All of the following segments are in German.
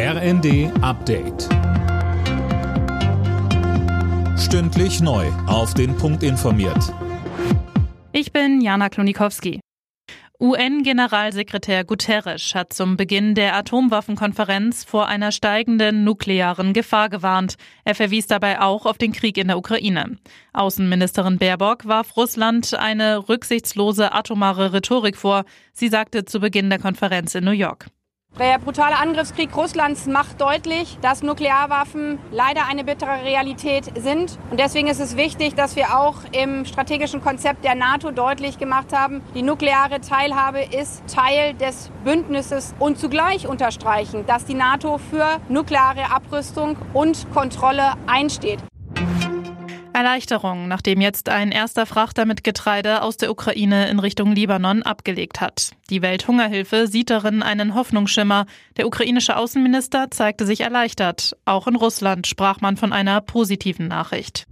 RND Update. Stündlich neu. Auf den Punkt informiert. Ich bin Jana Klonikowski. UN-Generalsekretär Guterres hat zum Beginn der Atomwaffenkonferenz vor einer steigenden nuklearen Gefahr gewarnt. Er verwies dabei auch auf den Krieg in der Ukraine. Außenministerin Baerbock warf Russland eine rücksichtslose atomare Rhetorik vor. Sie sagte zu Beginn der Konferenz in New York. Der brutale Angriffskrieg Russlands macht deutlich, dass Nuklearwaffen leider eine bittere Realität sind. Und deswegen ist es wichtig, dass wir auch im strategischen Konzept der NATO deutlich gemacht haben, die nukleare Teilhabe ist Teil des Bündnisses und zugleich unterstreichen, dass die NATO für nukleare Abrüstung und Kontrolle einsteht. Erleichterung, nachdem jetzt ein erster Frachter mit Getreide aus der Ukraine in Richtung Libanon abgelegt hat. Die Welthungerhilfe sieht darin einen Hoffnungsschimmer. Der ukrainische Außenminister zeigte sich erleichtert. Auch in Russland sprach man von einer positiven Nachricht.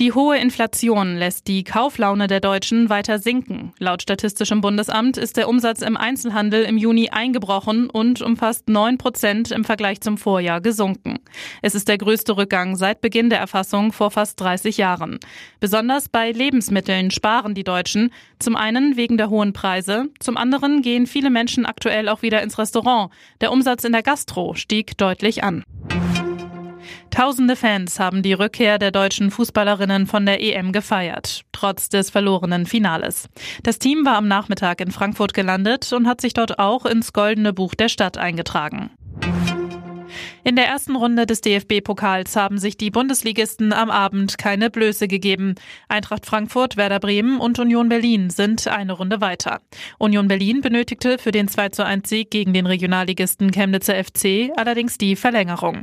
Die hohe Inflation lässt die Kauflaune der Deutschen weiter sinken. Laut Statistischem Bundesamt ist der Umsatz im Einzelhandel im Juni eingebrochen und um fast 9 Prozent im Vergleich zum Vorjahr gesunken. Es ist der größte Rückgang seit Beginn der Erfassung vor fast 30 Jahren. Besonders bei Lebensmitteln sparen die Deutschen. Zum einen wegen der hohen Preise, zum anderen gehen viele Menschen aktuell auch wieder ins Restaurant. Der Umsatz in der Gastro stieg deutlich an. Tausende Fans haben die Rückkehr der deutschen Fußballerinnen von der EM gefeiert, trotz des verlorenen Finales. Das Team war am Nachmittag in Frankfurt gelandet und hat sich dort auch ins Goldene Buch der Stadt eingetragen. In der ersten Runde des DFB-Pokals haben sich die Bundesligisten am Abend keine Blöße gegeben. Eintracht Frankfurt, Werder Bremen und Union Berlin sind eine Runde weiter. Union Berlin benötigte für den 2 zu 1 Sieg gegen den Regionalligisten Chemnitzer FC allerdings die Verlängerung.